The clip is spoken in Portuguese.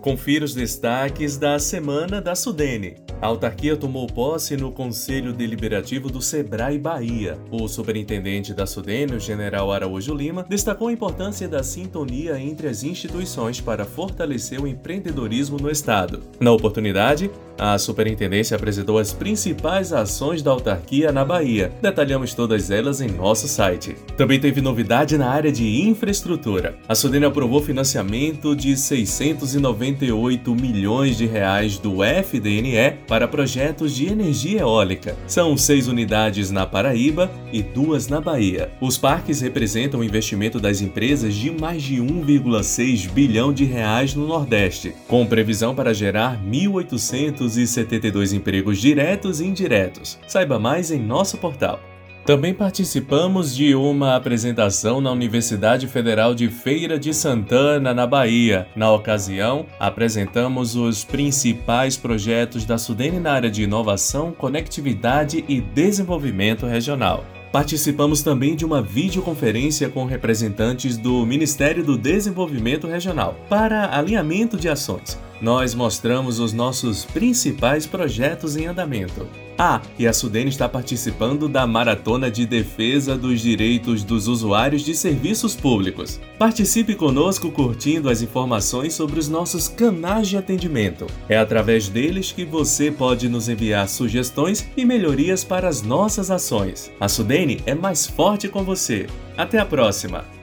Confira os destaques da semana da Sudene. A autarquia tomou posse no Conselho Deliberativo do Sebrae Bahia. O superintendente da Sudene, o general Araújo Lima, destacou a importância da sintonia entre as instituições para fortalecer o empreendedorismo no estado. Na oportunidade, a superintendência apresentou as principais ações da autarquia na Bahia. Detalhamos todas elas em nosso site. Também teve novidade na área de infraestrutura. A Sudene aprovou financiamento de 698 milhões de reais do FDNE para projetos de energia eólica. São seis unidades na Paraíba e duas na Bahia. Os parques representam o investimento das empresas de mais de 1,6 bilhão de reais no Nordeste, com previsão para gerar 1.872 empregos diretos e indiretos. Saiba mais em nosso portal. Também participamos de uma apresentação na Universidade Federal de Feira de Santana, na Bahia. Na ocasião, apresentamos os principais projetos da Sudene na área de inovação, conectividade e desenvolvimento regional. Participamos também de uma videoconferência com representantes do Ministério do Desenvolvimento Regional para alinhamento de ações. Nós mostramos os nossos principais projetos em andamento. Ah, e a Sudene está participando da Maratona de Defesa dos Direitos dos Usuários de Serviços Públicos. Participe conosco curtindo as informações sobre os nossos canais de atendimento. É através deles que você pode nos enviar sugestões e melhorias para as nossas ações. A Sudene é mais forte com você. Até a próxima!